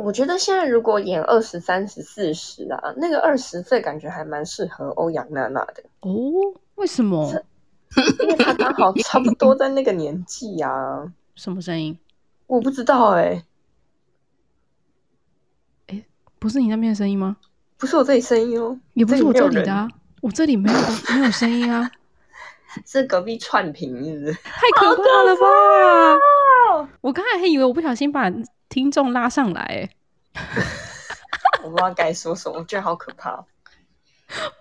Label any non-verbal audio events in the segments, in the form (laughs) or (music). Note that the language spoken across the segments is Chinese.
我觉得现在如果演二十三十四十啊，那个二十岁感觉还蛮适合欧阳娜娜的哦。为什么？因为她刚好 (laughs) 差不多在那个年纪啊。什么声音？我不知道哎、欸。哎、欸，不是你那边的声音吗？不是我这里声音哦，也不是我这里的啊。我这里没有没有声音啊。(laughs) 是隔壁串屏，是不是？太可怕了吧！我刚才还以为我不小心把听众拉上来、欸，(laughs) 我不知道该说什么，我觉得好可怕。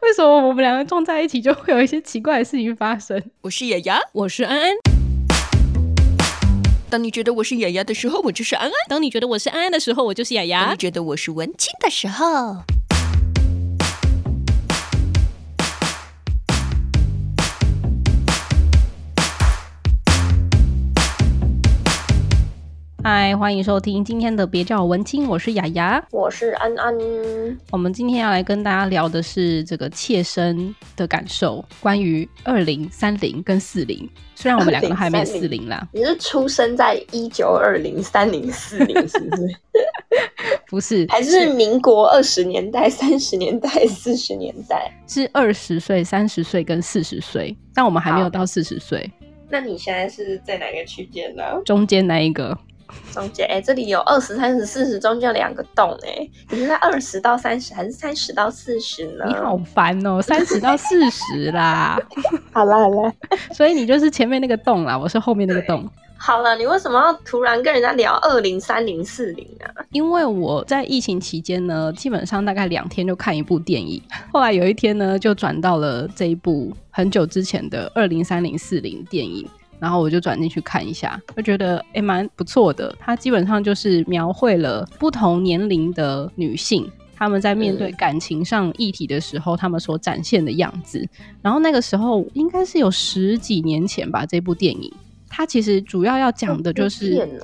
为什么我们两个撞在一起就会有一些奇怪的事情发生？我是雅雅，我是安安。当你觉得我是雅雅的时候，我就是安安；当你觉得我是安安的时候，我就是雅雅；当你觉得我是文青的时候。嗨，欢迎收听今天的别叫我文青，我是雅雅，我是安安。我们今天要来跟大家聊的是这个切身的感受，关于二零三零跟四零。虽然我们两个都还没四零啦，你是出生在一九二零、三零、四零，是不是？(laughs) 不是，还是民国二十年代、三十年代、四十年代？是二十岁、三十岁跟四十岁，但我们还没有到四十岁。那你现在是在哪个区间呢？中间那一个。中间哎、欸，这里有二十、三十、四十，中间有两个洞哎、欸，你是在二十到三十，还是三十到四十呢？你好烦哦、喔，三十到四十啦。好 (laughs) 啦好啦，(laughs) 所以你就是前面那个洞啦，我是后面那个洞。好了，你为什么要突然跟人家聊二零、三零、四零啊？因为我在疫情期间呢，基本上大概两天就看一部电影，后来有一天呢，就转到了这一部很久之前的二零、三零、四零电影。然后我就转进去看一下，就觉得诶蛮不错的。它基本上就是描绘了不同年龄的女性，她们在面对感情上议题的时候，她们所展现的样子。然后那个时候应该是有十几年前吧，这部电影它其实主要要讲的就是，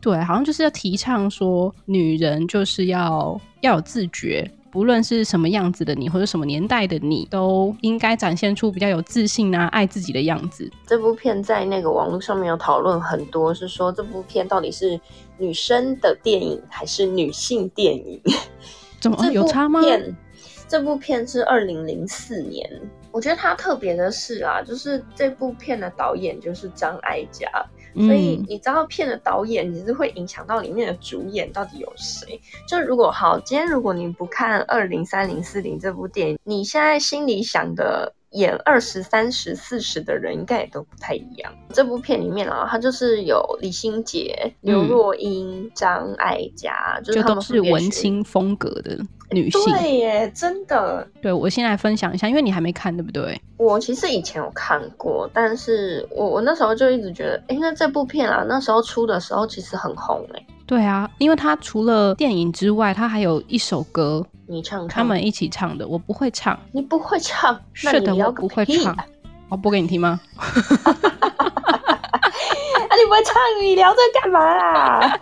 对，好像就是要提倡说，女人就是要要有自觉。无论是什么样子的你，或者什么年代的你，都应该展现出比较有自信啊、爱自己的样子。这部片在那个网络上面有讨论很多，是说这部片到底是女生的电影还是女性电影？怎么有差吗？这部片是二零零四年，我觉得它特别的是啊，就是这部片的导演就是张艾嘉。所以你知道片的导演你是会影响到里面的主演到底有谁？就如果好，今天如果你不看二零三零四零这部电影，你现在心里想的演二十三十四十的人应该也都不太一样。这部片里面啊，它就是有李心洁、刘若英、张艾嘉，就是他们是文青风格的。女性对耶，真的。对，我先来分享一下，因为你还没看，对不对？我其实以前有看过，但是我我那时候就一直觉得，哎，那这部片啊，那时候出的时候其实很红哎。对啊，因为它除了电影之外，它还有一首歌，你唱唱，他们一起唱的，我不会唱。你不会唱？是的，我不会唱。我播给你听吗？(laughs) 你不会唱，你聊这干嘛啦？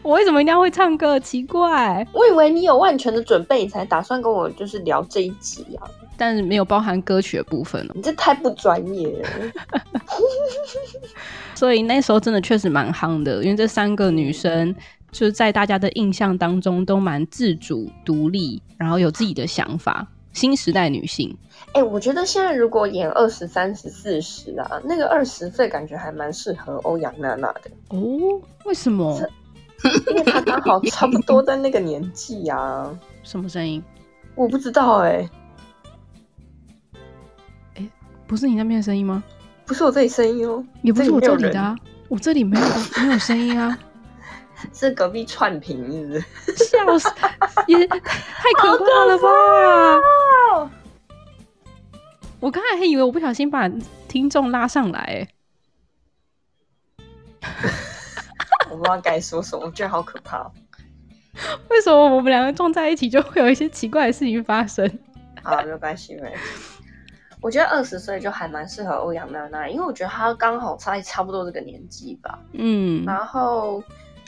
我为什么一定要会唱歌？奇怪，我以为你有万全的准备，你才打算跟我就是聊这一集啊。但是没有包含歌曲的部分。你这太不专业了。(laughs) 所以那时候真的确实蛮夯的，因为这三个女生就是在大家的印象当中都蛮自主、独立，然后有自己的想法。新时代女性，哎、欸，我觉得现在如果演二十三十四十啊，那个二十岁感觉还蛮适合欧阳娜娜的哦。为什么？因为她刚好差不多在那个年纪啊。什么声音？我不知道哎、欸。哎、欸，不是你那边的声音吗？不是我这里声音哦，也不是我这里的啊，我这里没有没有声音啊。是隔壁串屏，是不是？(laughs) 笑死，也太可怕了吧！哦、我刚才还以为我不小心把听众拉上来，(laughs) 我不知道该说什么，我觉得好可怕。(laughs) 为什么我们两个撞在一起就会有一些奇怪的事情发生？好，没有关系，没关系。我觉得二十岁就还蛮适合欧阳娜娜，因为我觉得她刚好差差不多这个年纪吧。嗯，然后。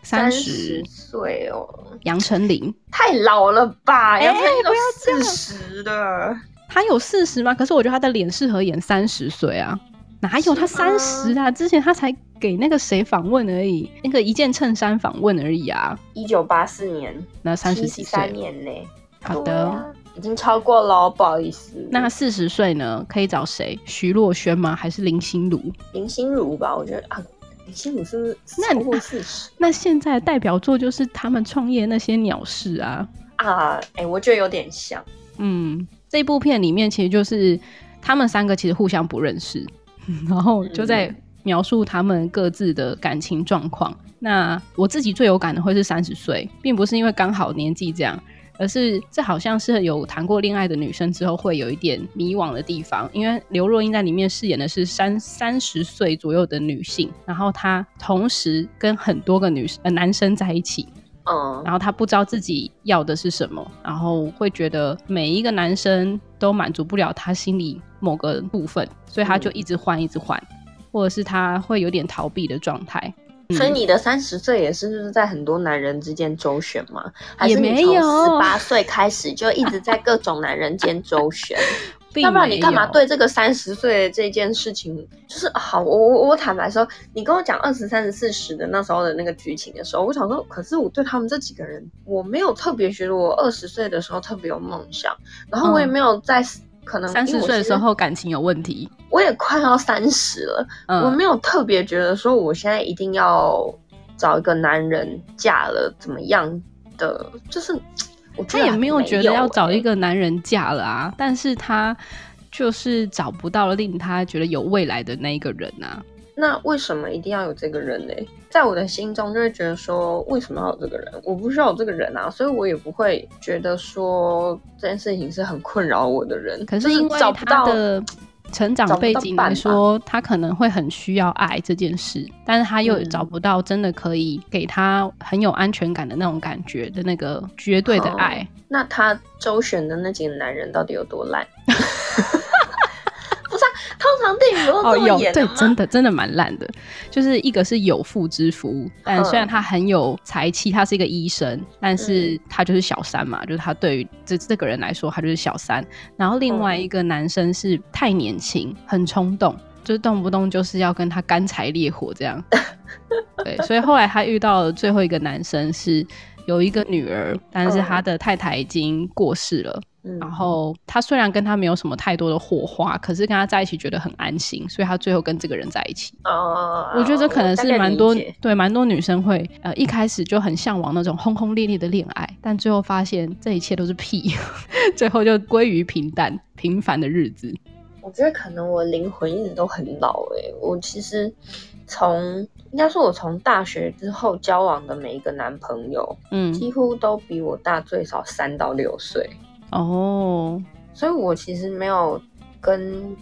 三十岁哦，杨丞琳太老了吧？杨丞琳都要四十的，他有四十吗？可是我觉得他的脸适合演三十岁啊，哪有他三十啊？之前他才给那个谁访问而已，那个一件衬衫访问而已啊。一九八四年，那三十几岁年呢？好的、啊，已经超过了，不好意思。那四十岁呢？可以找谁？徐若瑄吗？还是林心如？林心如吧，我觉得啊，林心如是不是超过四十？那现在的代表作就是他们创业那些鸟事啊啊！哎、欸，我觉得有点像。嗯，这部片里面其实就是他们三个其实互相不认识，(laughs) 然后就在描述他们各自的感情状况。嗯、那我自己最有感的会是三十岁，并不是因为刚好年纪这样。而是这好像是有谈过恋爱的女生之后会有一点迷惘的地方，因为刘若英在里面饰演的是三三十岁左右的女性，然后她同时跟很多个女呃男生在一起，嗯，然后她不知道自己要的是什么，然后会觉得每一个男生都满足不了她心里某个部分，所以她就一直换一直换，或者是她会有点逃避的状态。所以你的三十岁也是就是在很多男人之间周旋吗？还是你从十八岁开始就一直在各种男人间周旋？(laughs) 要不然你干嘛对这个三十岁的这件事情，就是好？我我我坦白说，你跟我讲二十三十四十的那时候的那个剧情的时候，我想说，可是我对他们这几个人，我没有特别觉得我二十岁的时候特别有梦想，然后我也没有在。可能三十岁的时候感情有问题，我也快要三十了，嗯，我没有特别觉得说我现在一定要找一个男人嫁了怎么样的，就是 (tsk) 我也没有觉得要找一个男人嫁了啊，但是他就是找不到令他觉得有未来的那一个人啊。那为什么一定要有这个人呢？在我的心中就会觉得说，为什么要有这个人？我不需要有这个人啊，所以我也不会觉得说这件事情是很困扰我的人。可是因为他的成长背景来说，他可能会很需要爱这件事，但是他又找不到真的可以给他很有安全感的那种感觉的那个绝对的爱。嗯，那他周旋的那几个男人到底有多烂？(laughs) 通常电影都这么演？哦，对，真的真的蛮烂的。就是一个是有妇之夫，但虽然他很有才气，他是一个医生，但是他就是小三嘛，嗯、就是他对于这这个人来说，他就是小三。然后另外一个男生是太年轻，很冲动，就是动不动就是要跟他干柴烈火这样。(laughs) 对，所以后来他遇到了最后一个男生，是有一个女儿，但是他的太太已经过世了。然后他虽然跟他没有什么太多的火花，可是跟他在一起觉得很安心，所以他最后跟这个人在一起。哦，我觉得这可能是蛮多对蛮多女生会呃一开始就很向往那种轰轰烈烈的恋爱，但最后发现这一切都是屁，(laughs) 最后就归于平淡平凡的日子。我觉得可能我灵魂一直都很老哎、欸，我其实从应该说我从大学之后交往的每一个男朋友，嗯，几乎都比我大最少三到六岁。哦，所以我其实没有跟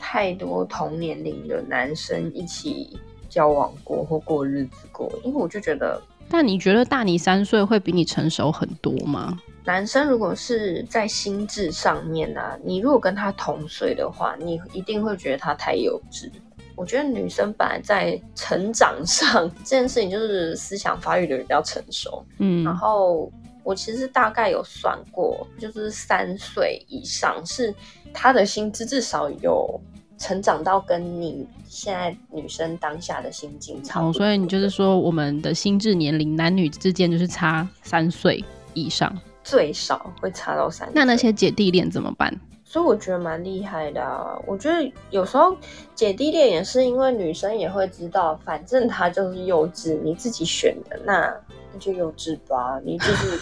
太多同年龄的男生一起交往过或过日子过，因为我就觉得，但你觉得大你三岁会比你成熟很多吗？男生如果是在心智上面啊，你如果跟他同岁的话，你一定会觉得他太幼稚。我觉得女生本来在成长上 (laughs) 这件事情就是思想发育的比较成熟，嗯，然后。我其实大概有算过，就是三岁以上是他的心智至少有成长到跟你现在女生当下的心境差不多。哦，所以你就是说，我们的心智年龄男女之间就是差三岁以上，最少会差到三岁。那那些姐弟恋怎么办？所以我觉得蛮厉害的啊。我觉得有时候姐弟恋也是因为女生也会知道，反正他就是幼稚，你自己选的那。就幼稚吧，你就是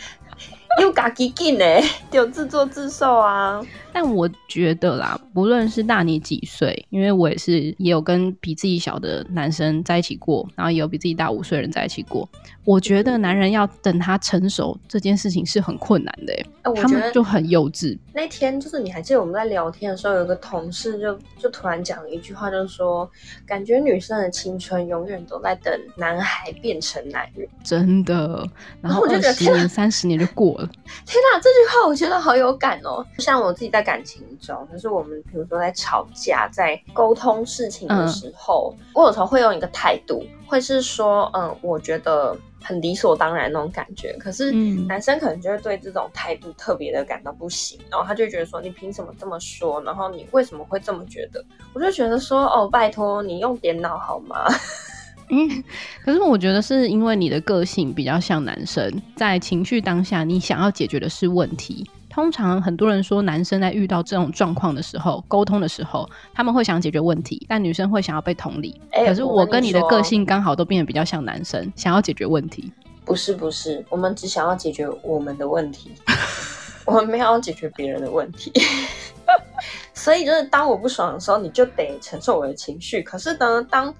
(laughs) 又嘎叽叽呢，(laughs) 就自作自受啊。但我觉得啦，不论是大你几岁，因为我也是也有跟比自己小的男生在一起过，然后也有比自己大五岁的人在一起过。我觉得男人要等他成熟这件事情是很困难的，欸，他们就很幼稚。那天就是你还记得我们在聊天的时候，有个同事就就突然讲了一句话，就是说感觉女生的青春永远都在等男孩变成男人，真的。然后二十年、三十年就过了。天哪，这句话我觉得好有感哦，像我自己在。感情中，就是我们比如说在吵架、在沟通事情的时候，嗯、我有时候会用一个态度，会是说，嗯，我觉得很理所当然那种感觉。可是男生可能就会对这种态度特别的感到不行，然后他就觉得说，你凭什么这么说？然后你为什么会这么觉得？我就觉得说，哦，拜托你用点脑好吗？(laughs) 嗯，(laughs) 可是我觉得是因为你的个性比较像男生，在情绪当下，你想要解决的是问题。通常很多人说，男生在遇到这种状况的时候，沟通的时候，他们会想解决问题，但女生会想要被同理。欸、可是我跟你的个性刚好都变得比较像男生，想要解决问题。不是不是，我们只想要解决我们的问题，(laughs) 我们没有要解决别人的问题。所以就是当我不爽的时候，你就得承受我的情绪。可是呢，当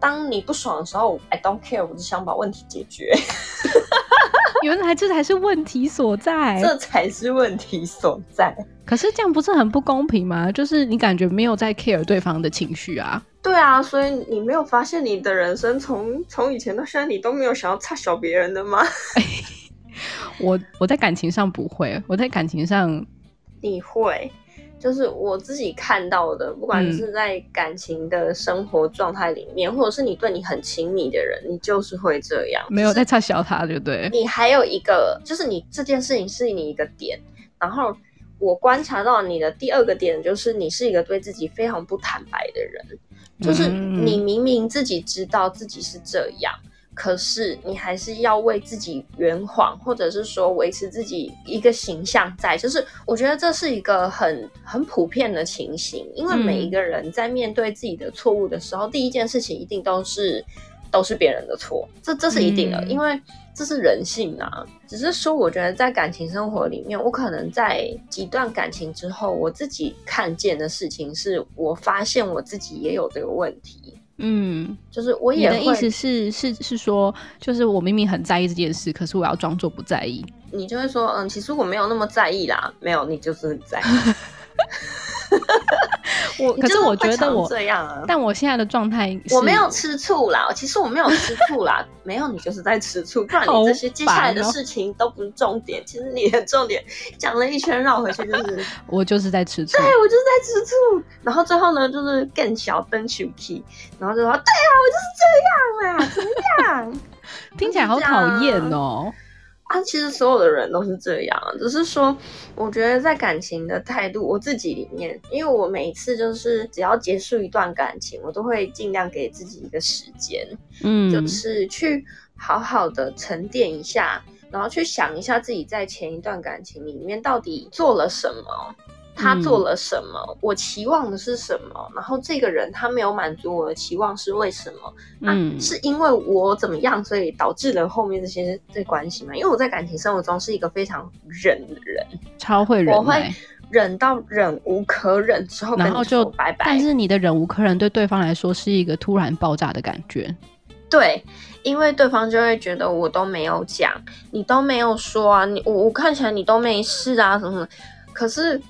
当你不爽的时候，I don't care，我只想把问题解决。(laughs) 原来这才是问题所在，这才是问题所在。可是这样不是很不公平吗？就是你感觉没有在 care 对方的情绪啊。对啊，所以你没有发现你的人生从从以前到现在，你都没有想要插小别人的吗？(laughs) 我我在感情上不会，我在感情上你会。就是我自己看到的，不管是在感情的生活状态里面，嗯，或者是你对你很亲密的人，你就是会这样，没有在插小他，对不对？你还有一个，就是你这件事情是你一个点，然后我观察到你的第二个点，就是你是一个对自己非常不坦白的人，就是你明明自己知道自己是这样。可是你还是要为自己圆谎，或者是说维持自己一个形象在，就是我觉得这是一个很很普遍的情形，因为每一个人在面对自己的错误的时候，嗯、第一件事情一定都是都是别人的错，这这是一定的，嗯、因为这是人性啊。只是说，我觉得在感情生活里面，我可能在几段感情之后，我自己看见的事情是，我发现我自己也有这个问题。嗯，就是我也会，你的意思是是是说，就是我明明很在意这件事，可是我要装作不在意。你就会说，嗯，其实我没有那么在意啦，没有，你就是很在意。(laughs) (laughs) 我可是我觉得我这样啊，但我现在的状态，我没有吃醋啦。其实我没有吃醋啦，没有，你就是在吃醋。不然你这些接下来的事情都不是重点。其实你的重点讲了一圈绕回去，就是 (laughs) 我就是在吃醋。对，我就是在吃醋。然后最后呢，就是更小登 Shuki，然后就说：“对啊，我就是这样啊，怎么样？” (laughs) 听起来好讨厌哦。啊，其实所有的人都是这样，只是说，我觉得在感情的态度，我自己里面，因为我每一次就是只要结束一段感情，我都会尽量给自己一个时间，嗯，就是去好好的沉淀一下，然后去想一下自己在前一段感情里面到底做了什么。他做了什么？嗯，我期望的是什么？然后这个人他没有满足我的期望是为什么？嗯，啊，是因为我怎么样，所以导致了后面这些这关系嘛？因为我在感情生活中是一个非常忍的人，超会忍，我会忍到忍无可忍之后，然后就拜拜。但是你的忍无可忍对对方来说是一个突然爆炸的感觉，对，因为对方就会觉得我都没有讲，你都没有说啊，你我我看起来你都没事啊，什么什么，可是。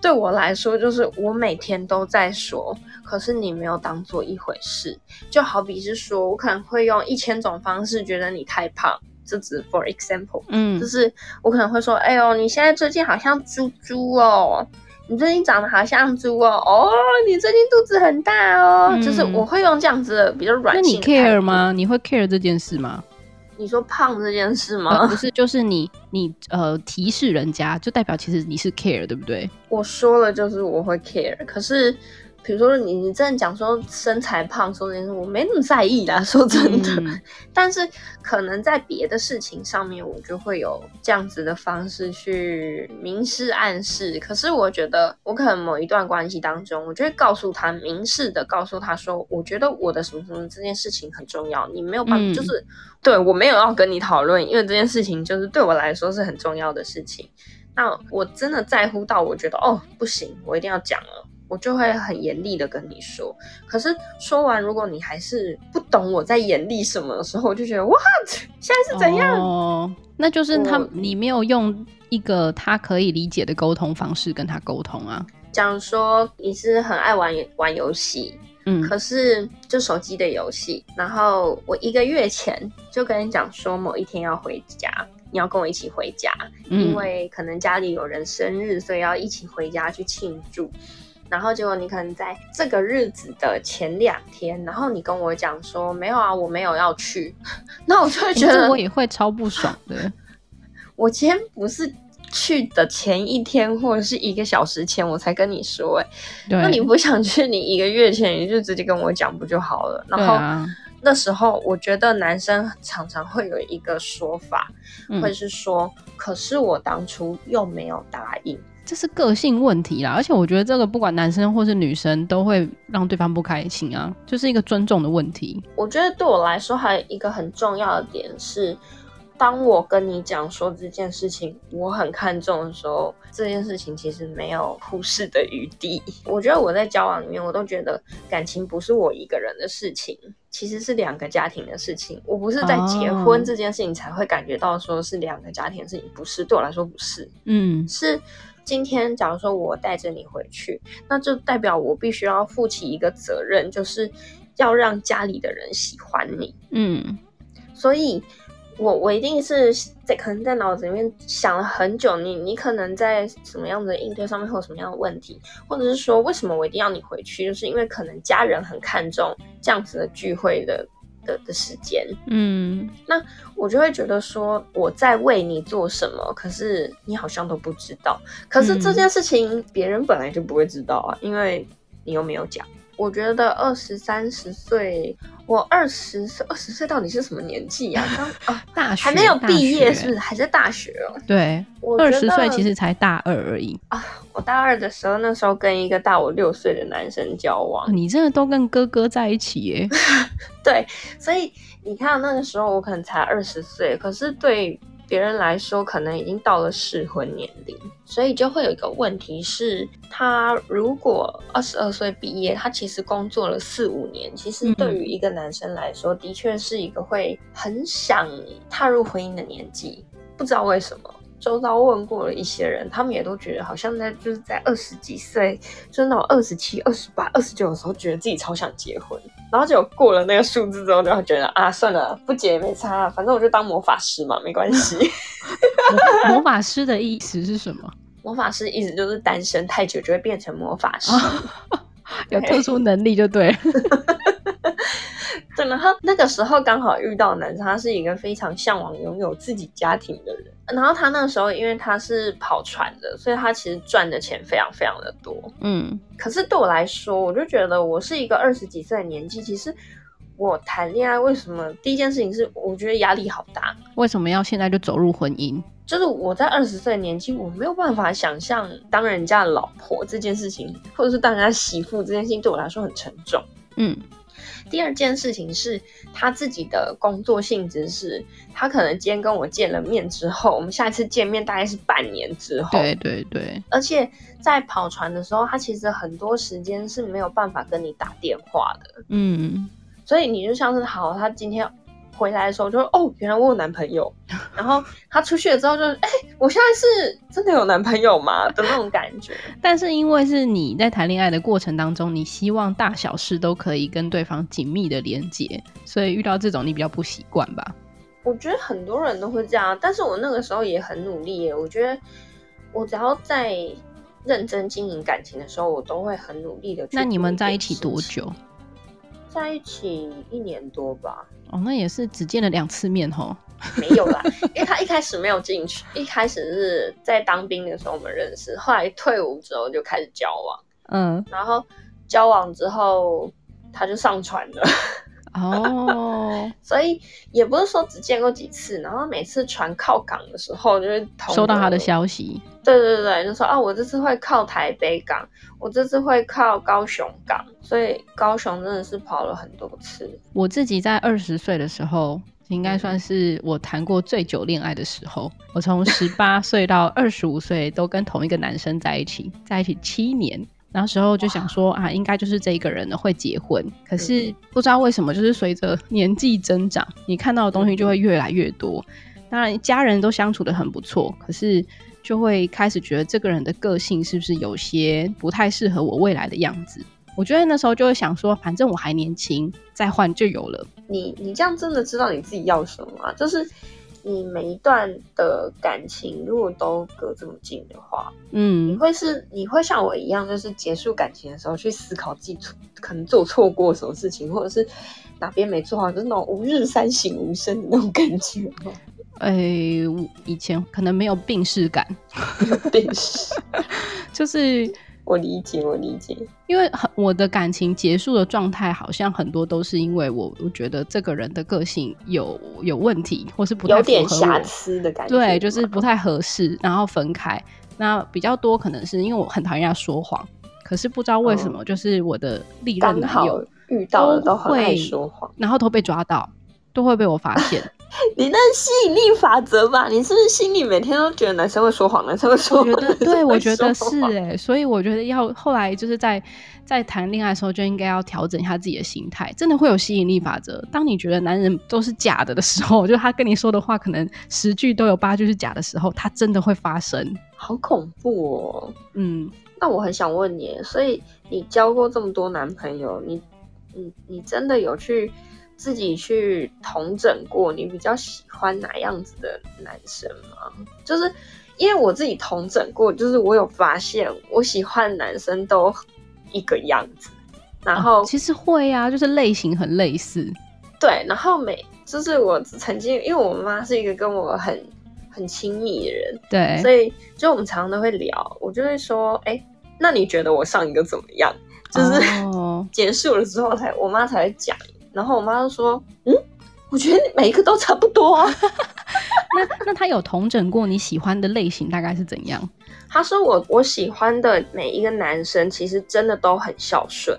对我来说，就是我每天都在说，可是你没有当做一回事。就好比是说，我可能会用一千种方式觉得你太胖，这只 for example，嗯，就是我可能会说，哎呦，你现在最近好像猪猪哦，你最近长得好像猪哦，哦，你最近肚子很大哦，嗯，就是我会用这样子的比较软性。那你 care 吗？你会 care 这件事吗？你说胖这件事吗？呃、不是，就是你你呃提示人家，就代表其实你是 care，对不对？我说了，就是我会 care，可是。比如说你你真的讲说身材胖说这件事，我没那么在意啦，(laughs) 说真的。嗯、但是可能在别的事情上面，我就会有这样子的方式去明示暗示。可是我觉得，我可能某一段关系当中，我就会告诉他，明示的告诉他说，我觉得我的什么什么这件事情很重要，你没有办法，嗯、就是对我没有要跟你讨论，因为这件事情就是对我来说是很重要的事情。那我真的在乎到，我觉得哦不行，我一定要讲了。我就会很严厉的跟你说，可是说完，如果你还是不懂我在严厉什么的时候，我就觉得 what (laughs) 现在是怎样？哦，那就是他你没有用一个他可以理解的沟通方式跟他沟通啊。假如说你是很爱玩玩游戏，嗯，可是就手机的游戏，然后我一个月前就跟你讲说某一天要回家，你要跟我一起回家，嗯，因为可能家里有人生日，所以要一起回家去庆祝。然后结果你可能在这个日子的前两天，然后你跟我讲说没有啊，我没有要去，那我就会觉得我也会超不爽的。(laughs) 我今天不是去的前一天或者是一个小时前我才跟你说，哎，那你不想去，你一个月前你就直接跟我讲不就好了？然后那时候我觉得男生常常会有一个说法，嗯、会是说，可是我当初又没有答应。这是个性问题啦，而且我觉得这个不管男生或是女生都会让对方不开心啊，就是一个尊重的问题。我觉得对我来说还有一个很重要的点是，当我跟你讲说这件事情我很看重的时候，这件事情其实没有忽视的余地。(laughs) 我觉得我在交往里面，我都觉得感情不是我一个人的事情，其实是两个家庭的事情。我不是在结婚这件事情才会感觉到说是两个家庭的事情，不是，对我来说不是，嗯，是。今天，假如说我带着你回去，那就代表我必须要负起一个责任，就是要让家里的人喜欢你。嗯，所以我我一定是在可能在脑子里面想了很久，你你可能在什么样的应对上面会有什么样的问题，或者是说为什么我一定要你回去，就是因为可能家人很看重这样子的聚会的。的的时间，嗯，那我就会觉得说我在为你做什么，可是你好像都不知道。可是这件事情别人本来就不会知道啊，因为你又没有讲。我觉得二十三十岁，我二十岁，二十岁到底是什么年纪啊？刚啊，大学还没有毕业，是不是？还在大学哦。对，二十岁其实才大二而已啊。我大二的时候，那时候跟一个大我六岁的男生交往。你真的都跟哥哥在一起耶？(laughs) 对，所以你看那个时候我可能才二十岁，可是对。别人来说，可能已经到了适婚年龄，所以就会有一个问题是，他如果二十二岁毕业，他其实工作了四五年，其实对于一个男生来说，的确是一个会很想踏入婚姻的年纪，不知道为什么。周遭问过了一些人，他们也都觉得好像在就是在二十几岁，就是那种二十七、二十八、二十九的时候，觉得自己超想结婚，然后结果过了那个数字之后，就会觉得啊，算了，不结也没差，反正我就当魔法师嘛，没关系。(laughs) 魔，法师的意思是什么？魔法师意思就是单身太久就会变成魔法师，哦、(laughs) 有特殊能力就对。(laughs) 对，然后那个时候刚好遇到男生，他是一个非常向往拥有自己家庭的人。然后他那个时候，因为他是跑船的，所以他其实赚的钱非常非常的多。嗯，可是对我来说，我就觉得我是一个二十几岁的年纪，其实我谈恋爱为什么第一件事情是我觉得压力好大？为什么要现在就走入婚姻？就是我在二十岁的年纪，我没有办法想象当人家的老婆这件事情，或者是当人家媳妇这件事情，对我来说很沉重。嗯。第二件事情是他自己的工作性质是，他可能今天跟我见了面之后，我们下一次见面大概是半年之后。对对对。而且在跑船的时候，他其实很多时间是没有办法跟你打电话的。嗯。所以你就像是好，他今天。回来的时候就说哦，原来我有男朋友。然后他出去了之后就哎、欸，我现在是真的有男朋友吗的那种感觉。(laughs) 但是因为是你在谈恋爱的过程当中，你希望大小事都可以跟对方紧密的连接，所以遇到这种你比较不习惯吧？我觉得很多人都会这样，但是我那个时候也很努力耶。我觉得我只要在认真经营感情的时候，我都会很努力的。那你们在一起多久？在一起一年多吧。哦，那也是只见了两次面吼。没有啦，(laughs) 因为他一开始没有进去，一开始是在当兵的时候我们认识，后来退伍之后就开始交往。嗯，然后交往之后他就上船了。哦，(laughs) 所以也不是说只见过几次，然后每次船靠港的时候，就会收到他的消息。对对对，就说啊，我这次会靠台北港，我这次会靠高雄港，所以高雄真的是跑了很多次。我自己在二十岁的时候，应该算是我谈过最久恋爱的时候。我从十八岁到二十五岁都跟同一个男生在一起，在一起七年。那时候就想说啊，应该就是这一个人呢会结婚。可是不知道为什么，就是随着年纪增长，你看到的东西就会越来越多。当然，家人都相处的很不错，可是就会开始觉得这个人的个性是不是有些不太适合我未来的样子。我觉得那时候就会想说，反正我还年轻，再换就有了。你你这样真的知道你自己要什么吗？就是。你每一段的感情如果都隔这么近的话，嗯，你会是你会像我一样，就是结束感情的时候去思考自己可能做错过什么事情，或者是哪边没做好，就是那种吾日三省吾身的那种感觉吗？哎、欸，以前可能没有病逝感，(laughs) 病逝 (laughs) 就是。我理解，我理解，因为很我的感情结束的状态，好像很多都是因为我，我觉得这个人的个性有有问题，或是不太有点瑕疵的感觉，对，就是不太合适，然后分开。那比较多可能是因为我很讨厌人家说谎，可是不知道为什么，就是我的历任男友遇到的都很爱说谎，然后都被抓到，都会被我发现。(laughs) (laughs) 你那吸引力法则吧？你是不是心里每天都觉得男生会说谎，男生会说谎？我觉得 (laughs) 对，我觉得是哎，所以我觉得要后来就是在在谈恋爱的时候就应该要调整一下自己的心态，真的会有吸引力法则。当你觉得男人都是假的的时候，就他跟你说的话可能十句都有八句是假的时候，他真的会发生。好恐怖哦！嗯，那我很想问你，所以你交过这么多男朋友，你你你真的有去？自己去同整过，你比较喜欢哪样子的男生吗？就是因为我自己同整过，就是我有发现，我喜欢男生都一个样子。然后、哦、其实会啊，就是类型很类似。对，然后每就是我曾经，因为我妈是一个跟我很很亲密的人，对，所以就我们常常都会聊，我就会说，哎、欸，那你觉得我上一个怎么样？就是、哦、(laughs) 结束了之后才，我妈才会讲。然后我妈就说：“嗯，我觉得每一个都差不多啊。(laughs) ”那那他有统整过你喜欢的类型大概是怎样？(laughs) 他说我：“我我喜欢的每一个男生其实真的都很孝顺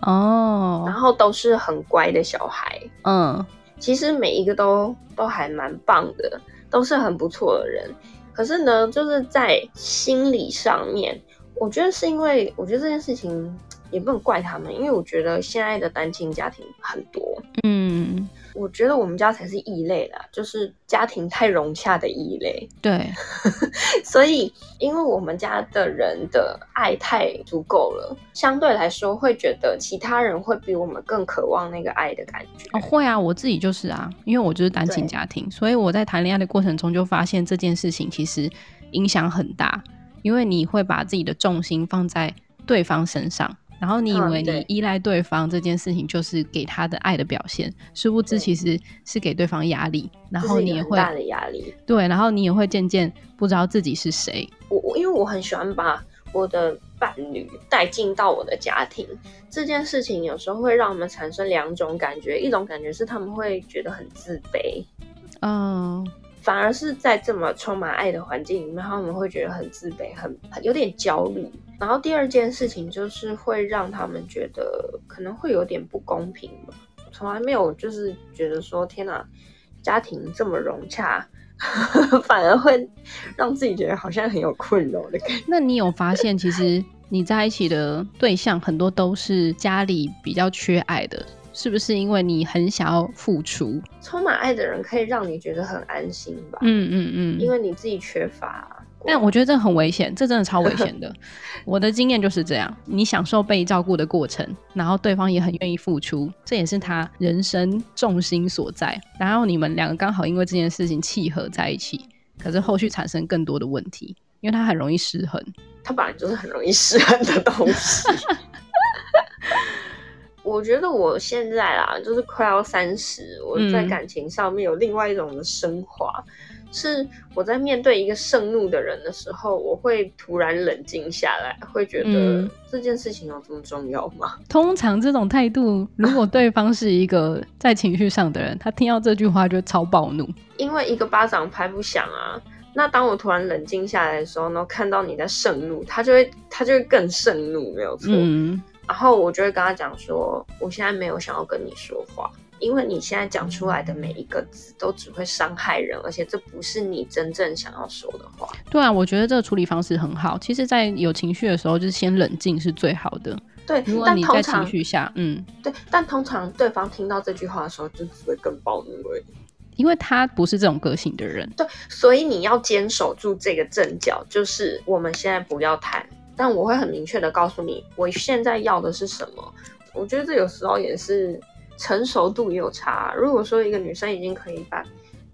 哦，然后都是很乖的小孩。嗯，其实每一个都都还蛮棒的，都是很不错的人。可是呢，就是在心理上面，我觉得是因为我觉得这件事情。”也不能怪他们，因为我觉得现在的单亲家庭很多。嗯，我觉得我们家才是异类啦，就是家庭太融洽的异类。对，(laughs) 所以因为我们家的人的爱太足够了，相对来说会觉得其他人会比我们更渴望那个爱的感觉。哦，会啊，我自己就是啊，因为我就是单亲家庭，所以我在谈恋爱的过程中就发现这件事情其实影响很大，因为你会把自己的重心放在对方身上。然后你以为你依赖对方这件事情就是给他的爱的表现，殊不知其实是给对方压力。然后你也会大的压力，对，然后你也会渐渐不知道自己是谁。我我因为我很喜欢把我的伴侣带进到我的家庭，这件事情有时候会让我们产生两种感觉，一种感觉是他们会觉得很自卑，嗯。反而是在这么充满爱的环境里面，他们会觉得很自卑，很很有点焦虑。然后第二件事情就是会让他们觉得可能会有点不公平吧。从来没有就是觉得说天哪，家庭这么融洽，(laughs) 反而会让自己觉得好像很有困扰的感觉。那你有发现，其实你在一起的对象很多都是家里比较缺爱的？是不是因为你很想要付出？充满爱的人可以让你觉得很安心吧？嗯嗯嗯，因为你自己缺乏。但我觉得这很危险，这真的超危险的。(laughs) 我的经验就是这样：你享受被照顾的过程，然后对方也很愿意付出，这也是他人生重心所在。然后你们两个刚好因为这件事情契合在一起，可是后续产生更多的问题，因为他很容易失衡。他本来就是很容易失衡的东西。(laughs) 我觉得我现在啊，就是快要三十，我在感情上面有另外一种的升华，嗯、是我在面对一个盛怒的人的时候，我会突然冷静下来，会觉得这件事情有这么重要吗？(laughs) 通常这种态度，如果对方是一个在情绪上的人，他听到这句话就超暴怒，因为一个巴掌拍不响啊。那当我突然冷静下来的时候呢，看到你在盛怒，他就会他就会更盛怒，没有错。嗯然后我就会跟他讲说，我现在没有想要跟你说话，因为你现在讲出来的每一个字都只会伤害人，而且这不是你真正想要说的话。对啊，我觉得这个处理方式很好。其实，在有情绪的时候，就是先冷静是最好的。对，如果你在情绪下，嗯，对，但通常对方听到这句话的时候，就只会更暴怒而已，因为他不是这种个性的人。对，所以你要坚守住这个阵脚，就是我们现在不要谈。但我会很明确的告诉你，我现在要的是什么。我觉得这有时候也是成熟度也有差。如果说一个女生已经可以把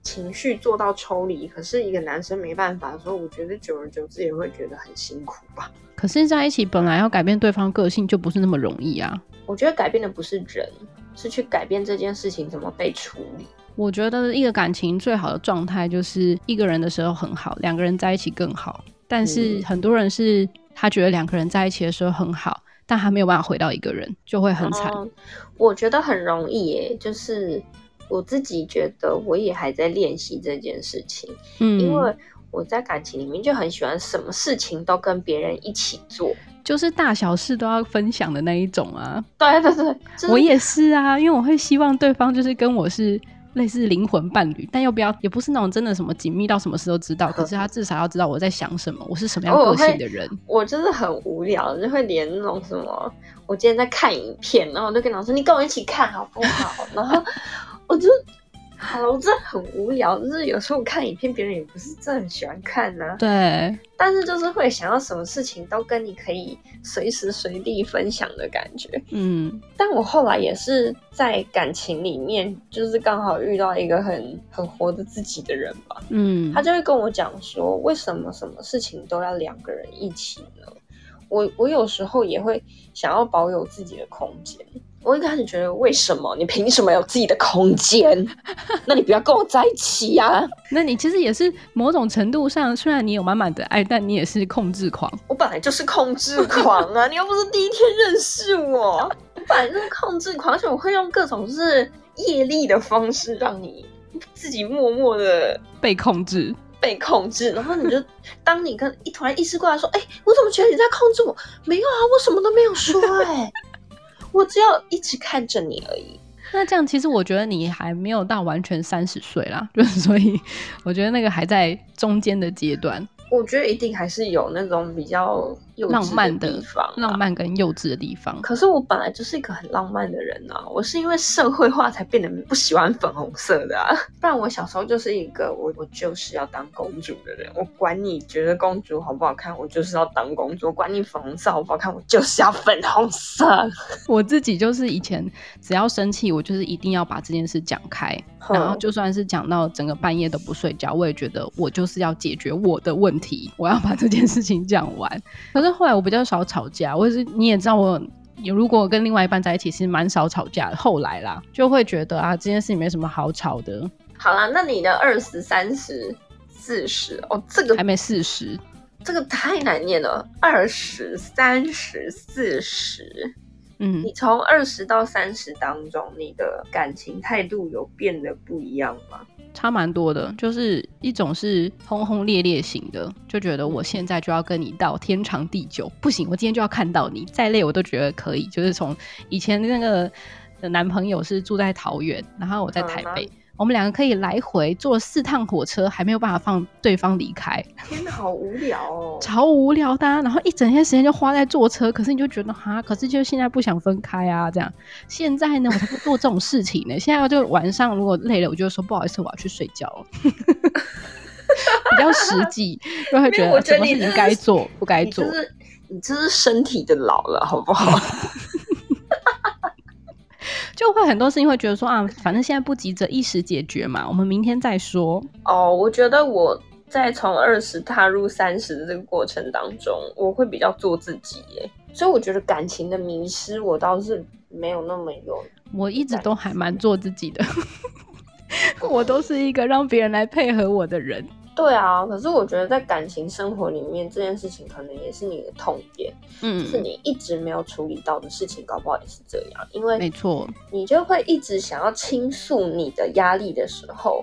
情绪做到抽离，可是一个男生没办法说，我觉得久而久之也会觉得很辛苦吧。可是在一起本来要改变对方个性就不是那么容易啊。我觉得改变的不是人，是去改变这件事情怎么被处理。我觉得一个感情最好的状态就是一个人的时候很好，两个人在一起更好。但是很多人是他觉得两个人在一起的时候很好，但他没有办法回到一个人，就会很惨。嗯，我觉得很容易耶，就是我自己觉得我也还在练习这件事情。嗯，因为我在感情里面就很喜欢什么事情都跟别人一起做，就是大小事都要分享的那一种啊。对对对，就是，我也是啊，因为我会希望对方就是跟我是。类似灵魂伴侣，但又不要，也不是那种真的什么紧密到什么事都知道。(laughs) 可是他至少要知道我在想什么，我是什么样个性的人。我，我就是很无聊，就会连那种什么，我今天在看影片，然后我就跟老师，你跟我一起看好不好？然后我就。好，我真的很无聊。就是有时候我看影片，别人也不是真的很喜欢看呢、啊。对，但是就是会想要什么事情都跟你可以随时随地分享的感觉。嗯，但我后来也是在感情里面，就是刚好遇到一个很很活的自己的人吧。嗯，他就会跟我讲说，为什么什么事情都要两个人一起呢？我我有时候也会想要保有自己的空间。我一开始觉得，为什么你凭什么有自己的空间？那你不要跟我在一起呀、啊！那你其实也是某种程度上，虽然你有满满的爱，但你也是控制狂。我本来就是控制狂啊！(laughs) 你又不是第一天认识我，我本来就是控制狂，而且我会用各种就是业力的方式让你自己默默的被控制、被控制。然后你就当你跟一突然意识过来说：“哎、欸，我怎么觉得你在控制我？”没有啊，我什么都没有说哎、欸。我只要一直看着你而已。那这样，其实我觉得你还没有到完全三十岁啦，(laughs) 就是所以我觉得那个还在中间的阶段。我觉得一定还是有那种比较浪漫的地方，浪漫跟幼稚的地方。可是我本来就是一个很浪漫的人啊，我是因为社会化才变得不喜欢粉红色的啊，(laughs) 不然我小时候就是一个我我就是要当公主的人，我管你觉得公主好不好看，我就是要当公主，我管你粉红色好不好看，我就是要粉红色。(laughs) 我自己就是以前只要生气，我就是一定要把这件事讲开，然后就算是讲到整个半夜都不睡觉，我也觉得我就是要解决我的问题，我要把这件事情讲完。可是后来我比较少吵架，我是你也知道我，如果跟另外一半在一起，其实蛮少吵架的。后来啦，就会觉得啊，这件事情没什么好吵的。好啦，那你的二十三十四十哦，这个还没四十，这个太难念了。二十三十四十，嗯，你从二十到三十当中，你的感情态度有变得不一样吗？差蛮多的，就是一种是轰轰烈烈型的，就觉得我现在就要跟你到天长地久，不行，我今天就要看到你，再累我都觉得可以。就是从以前那个的男朋友是住在桃园，然后我在台北。嗯我们两个可以来回坐四趟火车，还没有办法放对方离开。天哪，好无聊哦，(laughs) 超无聊的啊。然后一整天时间就花在坐车，可是你就觉得哈，可是就现在不想分开啊，这样。现在呢，我才不做这种事情呢。现在就晚上如果累了，我就说不好意思，我要去睡觉了。(laughs) 比较实际，就会觉得什么事情该做不该做。你这是你这是身体的老了，好不好？(laughs) 就会很多事情会觉得说啊，反正现在不急着一时解决嘛，我们明天再说。哦，我觉得我在从二十踏入三十的这个过程当中，我会比较做自己耶，所以我觉得感情的迷失，我倒是没有那么有。我一直都还蛮做自己的，(laughs) 我都是一个让别人来配合我的人。对啊，可是我觉得在感情生活里面这件事情可能也是你的痛点，嗯，就是你一直没有处理到的事情，搞不好也是这样。因为没错，你就会一直想要倾诉你的压力的时候，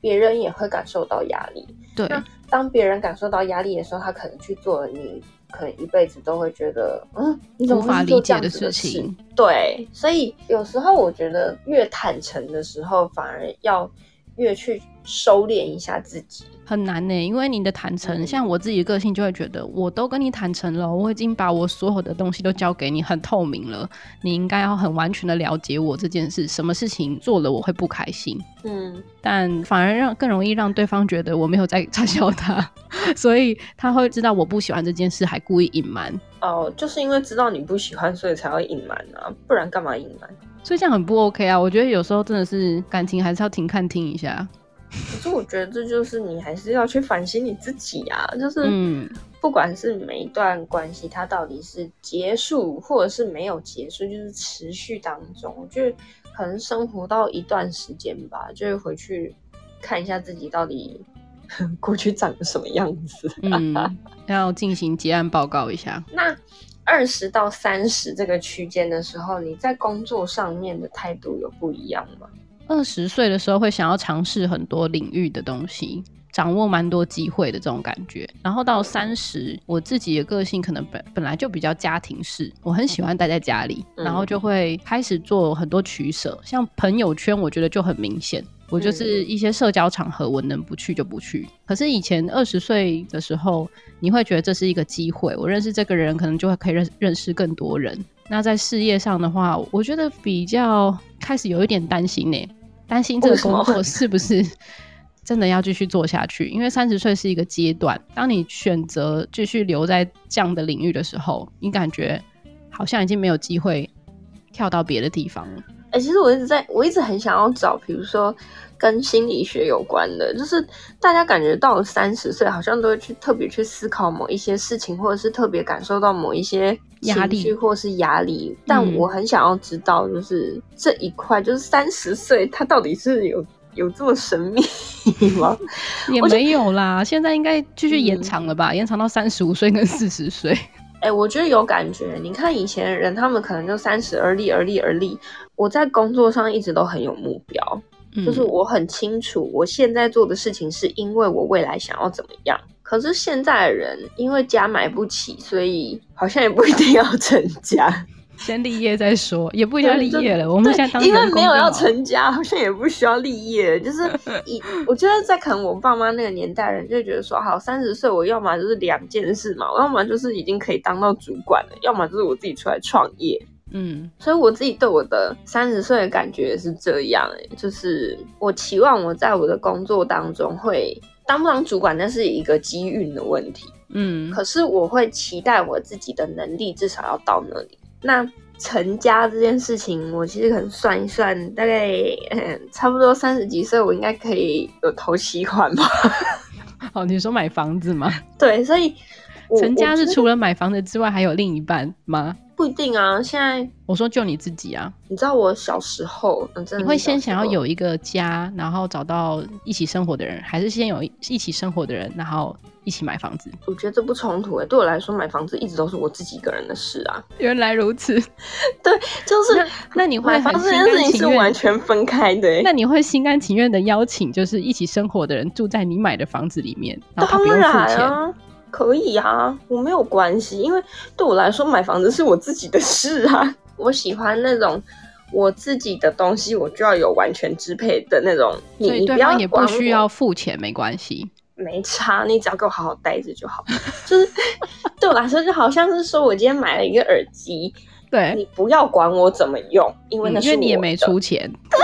别人也会感受到压力。对，那当别人感受到压力的时候，他可能去做了你可能一辈子都会觉得，嗯，你怎么会做这样子的事情。对，所以有时候我觉得越坦诚的时候，反而要越去收敛一下自己。很难呢，因为你的坦诚，像我自己的个性就会觉得，我都跟你坦诚了，我已经把我所有的东西都交给你，很透明了，你应该要很完全的了解我这件事，什么事情做了我会不开心，嗯，但反而让更容易让对方觉得我没有在嘲笑他，(laughs) 所以他会知道我不喜欢这件事，还故意隐瞒。哦，就是因为知道你不喜欢，所以才会隐瞒啊，不然干嘛隐瞒？所以这样很不 OK 啊，我觉得有时候真的是感情还是要停看听一下。可是我觉得这就是你还是要去反省你自己啊，就是不管是每一段关系，它到底是结束或者是没有结束，就是持续当中，我觉得可能生活到一段时间吧，就会回去看一下自己到底 (laughs) 过去长什么样子，嗯，要进行结案报告一下。(laughs) 那二十到三十这个区间的时候，你在工作上面的态度有不一样吗？二十岁的时候会想要尝试很多领域的东西，掌握蛮多机会的这种感觉。然后到三十，我自己的个性可能本本来就比较家庭式，我很喜欢待在家里，然后就会开始做很多取舍。像朋友圈，我觉得就很明显，我就是一些社交场合，我能不去就不去。可是以前二十岁的时候，你会觉得这是一个机会，我认识这个人，可能就会可以认认识更多人。那在事业上的话，我觉得比较开始有一点担心呢。担心这个工作是不是真的要继续做下去？因为三十岁是一个阶段，当你选择继续留在这样的领域的时候，你感觉好像已经没有机会跳到别的地方了。哎、欸，其实我一直在，我一直很想要找，比如说跟心理学有关的，就是大家感觉到了三十岁，好像都会去特别去思考某一些事情，或者是特别感受到某一些。压力或是压力，但我很想要知道，就是这一块，就是三十岁，他到底是有有这么神秘吗？(laughs) 也没有啦，现在应该继续延长了吧？嗯、延长到三十五岁跟四十岁。哎、欸，我觉得有感觉。你看以前的人，他们可能就三十而立而立而立。我在工作上一直都很有目标，嗯、就是我很清楚，我现在做的事情是因为我未来想要怎么样。可是现在的人因为家买不起，所以好像也不一定要成家，先立业再说，也不一定要立业了。我们现在当因为没有要成家，好像也不需要立业。就是 (laughs) 以我觉得在可能我爸妈那个年代人就觉得说，好三十岁我要么就是两件事嘛，我要么就是已经可以当到主管了，要么就是我自己出来创业。嗯，所以我自己对我的三十岁的感觉也是这样，欸，就是我期望我在我的工作当中会。当不当主管那是一个机运的问题，嗯，可是我会期待我自己的能力至少要到那里。那成家这件事情，我其实可能算一算，大概嗯差不多三十几岁，我应该可以有投期款吧。(laughs) 哦，你说买房子吗？对，所以成家是除了买房子之外，还有另一半吗？不一定啊，现在我说就你自己啊，你知道我小时候，真的你会先想要有一个家，然后找到一起生活的人，还是先有一起生活的人，然后一起买房子？我觉得这不冲突诶，对我来说买房子一直都是我自己一个人的事啊。(laughs) 原来如此，(laughs) 对，就是那，那你会很心甘情愿是完全分开的？那你会心甘情愿的邀请就是一起生活的人住在你买的房子里面，然后他不用付钱？可以啊，我没有关系，因为对我来说买房子是我自己的事啊。(laughs) 我喜欢那种我自己的东西，我就要有完全支配的那种。所以对方也不需要付钱，没关系，没差，你只要给我好好待着就好。(laughs) 就是对我来说，就好像是说我今天买了一个耳机，对，你不要管我怎么用，因为那是因为你也没出钱。对。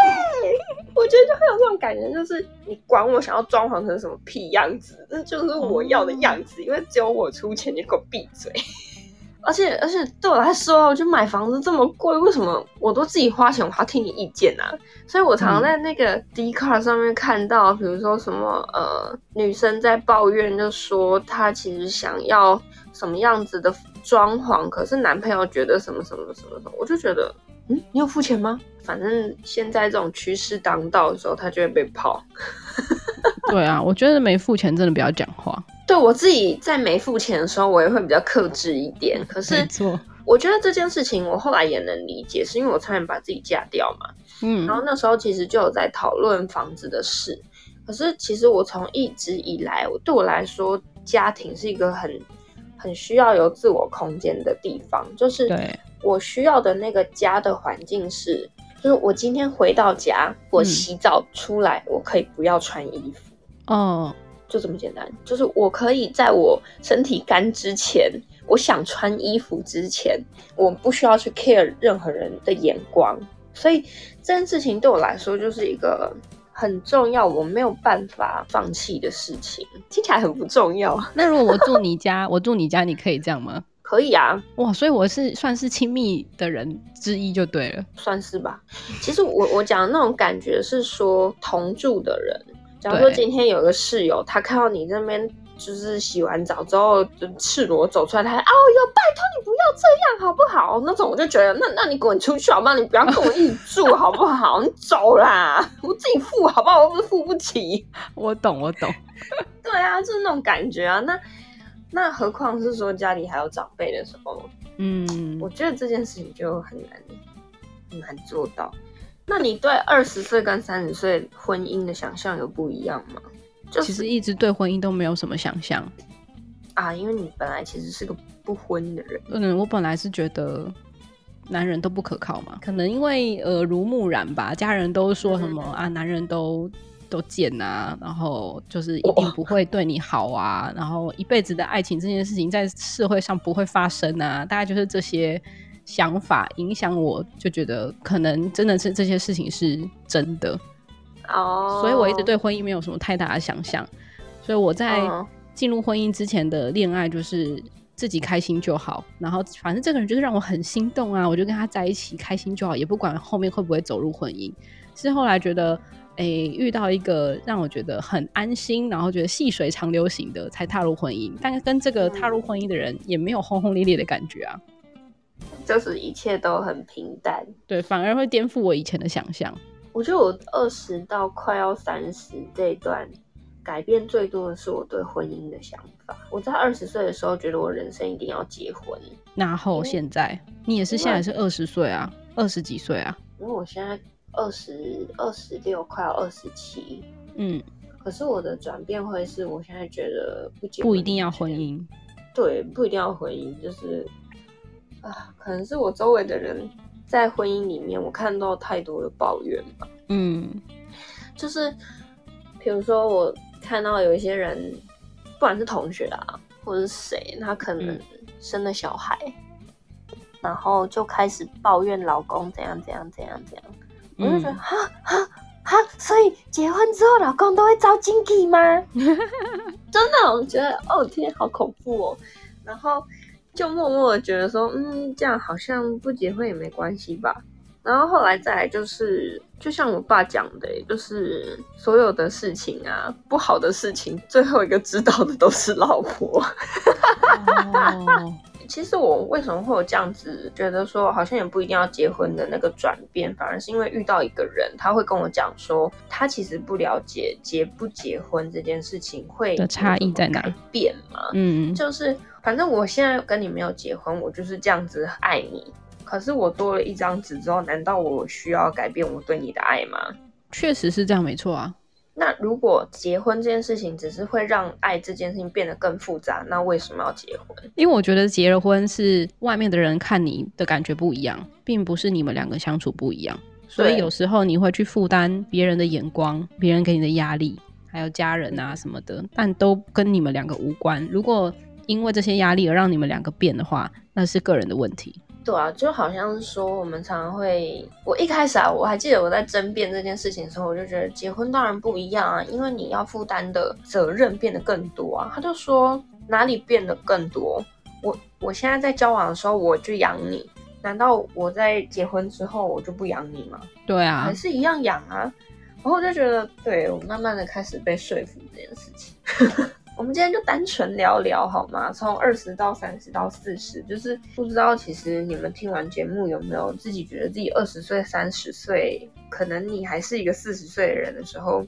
我觉得就会有这种感觉，就是你管我想要装潢成什么屁样子，那就是我要的样子，因为只有我出钱，你给我闭嘴。而且而且对我来说，我就买房子这么贵，为什么我都自己花钱，我还要听你意见呢、啊？所以我常常在那个 Dcard 上面看到，比如说什么呃女生在抱怨，就说她其实想要什么样子的装潢，可是男朋友觉得什么什么什么什么，我就觉得。嗯，你有付钱吗？反正现在这种趋势当道的时候，他就会被泡。(laughs) 对啊，我觉得没付钱真的不要讲话。对，我自己在没付钱的时候，我也会比较克制一点。可是，我觉得这件事情我后来也能理解，是因为我差点把自己嫁掉嘛。嗯，然后那时候其实就有在讨论房子的事。可是其实我从一直以来，我对我来说，家庭是一个很很需要有自我空间的地方，就是。我需要的那个家的环境是，就是我今天回到家，我洗澡出来，嗯、我可以不要穿衣服，哦，就这么简单。就是我可以在我身体干之前，我想穿衣服之前，我不需要去 care 任何人的眼光。所以这件事情对我来说就是一个很重要，我没有办法放弃的事情。听起来很不重要。那如果我住你家，(laughs) 我住你家，你可以这样吗？可以啊，哇，所以我是算是亲密的人之一就对了，算是吧。其实我我讲的那种感觉是说同住的人，假如说今天有个室友，他看到你这边就是洗完澡之后就赤裸走出来，他还哦哟，拜托你不要这样好不好？那种我就觉得，那那你滚出去好吗？你不要跟我一起住 (laughs) 好不好？你走啦，我自己付好不好？我不是付不起。(laughs) 我懂，我懂。(laughs) 对啊，就是那种感觉啊。那那何况是说家里还有长辈的时候，嗯，我觉得这件事情就很难很难做到。那你对二十岁跟三十岁婚姻的想象有不一样吗？就是、其实一直对婚姻都没有什么想象啊，因为你本来其实是个不婚的人。嗯，我本来是觉得男人都不可靠嘛，可能因为耳濡目染吧，家人都说什么、嗯、啊，男人都都贱啊，然后就是一定不会对你好啊，然后一辈子的爱情这件事情在社会上不会发生啊，大概就是这些。想法影响我，就觉得可能真的是这些事情是真的哦，oh. 所以我一直对婚姻没有什么太大的想象。所以我在进入婚姻之前的恋爱就是自己开心就好，然后反正这个人就是让我很心动啊，我就跟他在一起开心就好，也不管后面会不会走入婚姻。是后来觉得，诶、欸，遇到一个让我觉得很安心，然后觉得细水长流型的，才踏入婚姻。但跟这个踏入婚姻的人也没有轰轰烈烈的感觉啊。就是一切都很平淡，对，反而会颠覆我以前的想象。我觉得我二十到快要三十这一段，改变最多的是我对婚姻的想法。我在二十岁的时候觉得我人生一定要结婚，然后现在你也是现在是二十岁啊，二十几岁啊？因为我现在二十二十六，快要二十七，嗯。可是我的转变会是我现在觉得不不一定要婚姻，对，不一定要婚姻，就是。啊，可能是我周围的人在婚姻里面，我看到太多的抱怨吧。嗯，就是比如说我看到有一些人，不管是同学啊，或者是谁，他可能生了小孩，嗯、然后就开始抱怨老公怎样怎样怎样怎样。嗯、我就觉得，哈哈哈，所以结婚之后老公都会遭经济吗？(laughs) 真的，我觉得哦天，好恐怖哦。然后。就默默的觉得说，嗯，这样好像不结婚也没关系吧。然后后来再来就是，就像我爸讲的，就是所有的事情啊，不好的事情，最后一个知道的都是老婆。Oh. (laughs) 其实我为什么会有这样子觉得说，好像也不一定要结婚的那个转变，反而是因为遇到一个人，他会跟我讲说，他其实不了解结不结婚这件事情会的差异在哪变嘛。嗯，就是。反正我现在跟你没有结婚，我就是这样子爱你。可是我多了一张纸之后，难道我需要改变我对你的爱吗？确实是这样，没错啊。那如果结婚这件事情只是会让爱这件事情变得更复杂，那为什么要结婚？因为我觉得结了婚是外面的人看你的感觉不一样，并不是你们两个相处不一样。所以有时候你会去负担别人的眼光、别人给你的压力，还有家人啊什么的，但都跟你们两个无关。如果因为这些压力而让你们两个变的话，那是个人的问题。对啊，就好像是说，我们常常会，我一开始啊，我还记得我在争辩这件事情的时候，我就觉得结婚当然不一样啊，因为你要负担的责任变得更多啊。他就说哪里变得更多？我我现在在交往的时候我就养你，难道我在结婚之后我就不养你吗？对啊，还是一样养啊。然后我就觉得，对，我慢慢的开始被说服这件事情。我们今天就单纯聊聊好吗？从二十到三十到四十，就是不知道其实你们听完节目有没有自己觉得自己二十岁、三十岁，可能你还是一个四十岁的人的时候，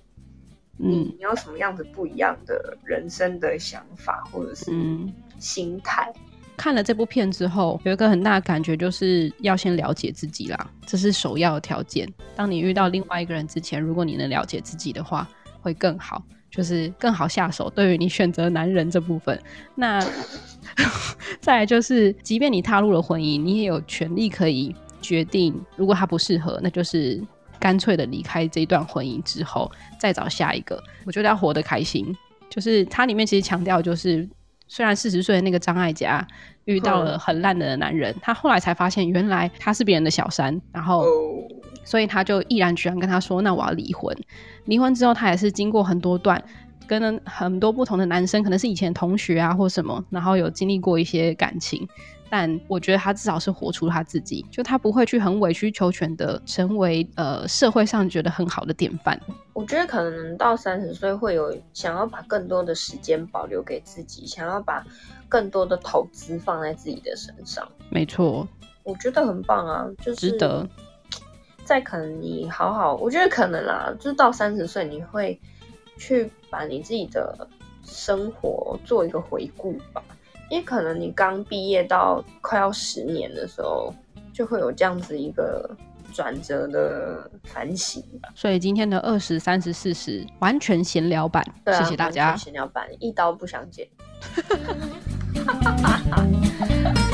嗯，你有什么样子不一样的人生的想法或者是心态？看了这部片之后，有一个很大的感觉，就是要先了解自己啦，这是首要的条件。当你遇到另外一个人之前，如果你能了解自己的话，会更好。就是更好下手。对于你选择男人这部分，那 (laughs) 再来就是，即便你踏入了婚姻，你也有权利可以决定，如果他不适合，那就是干脆的离开这段婚姻之后，再找下一个。我觉得要活得开心。就是它里面其实强调，就是虽然四十岁的那个张艾嘉遇到了很烂的男人，他后来才发现原来他是别人的小三，然后。所以他就毅然决然跟他说：“那我要离婚。离婚之后，他也是经过很多段跟很多不同的男生，可能是以前同学啊或什么，然后有经历过一些感情。但我觉得他至少是活出他自己，就他不会去很委曲求全的成为呃社会上觉得很好的典范。我觉得可能到三十岁会有想要把更多的时间保留给自己，想要把更多的投资放在自己的身上。没错，我觉得很棒啊，就是值得。再可能你好好，我觉得可能啦，就是到三十岁你会去把你自己的生活做一个回顾吧。因为可能你刚毕业到快要十年的时候，就会有这样子一个转折的反省吧。所以今天的二十三十四十完全闲聊版，啊、谢谢大家。闲聊版一刀不想剪。(laughs) (laughs) (laughs)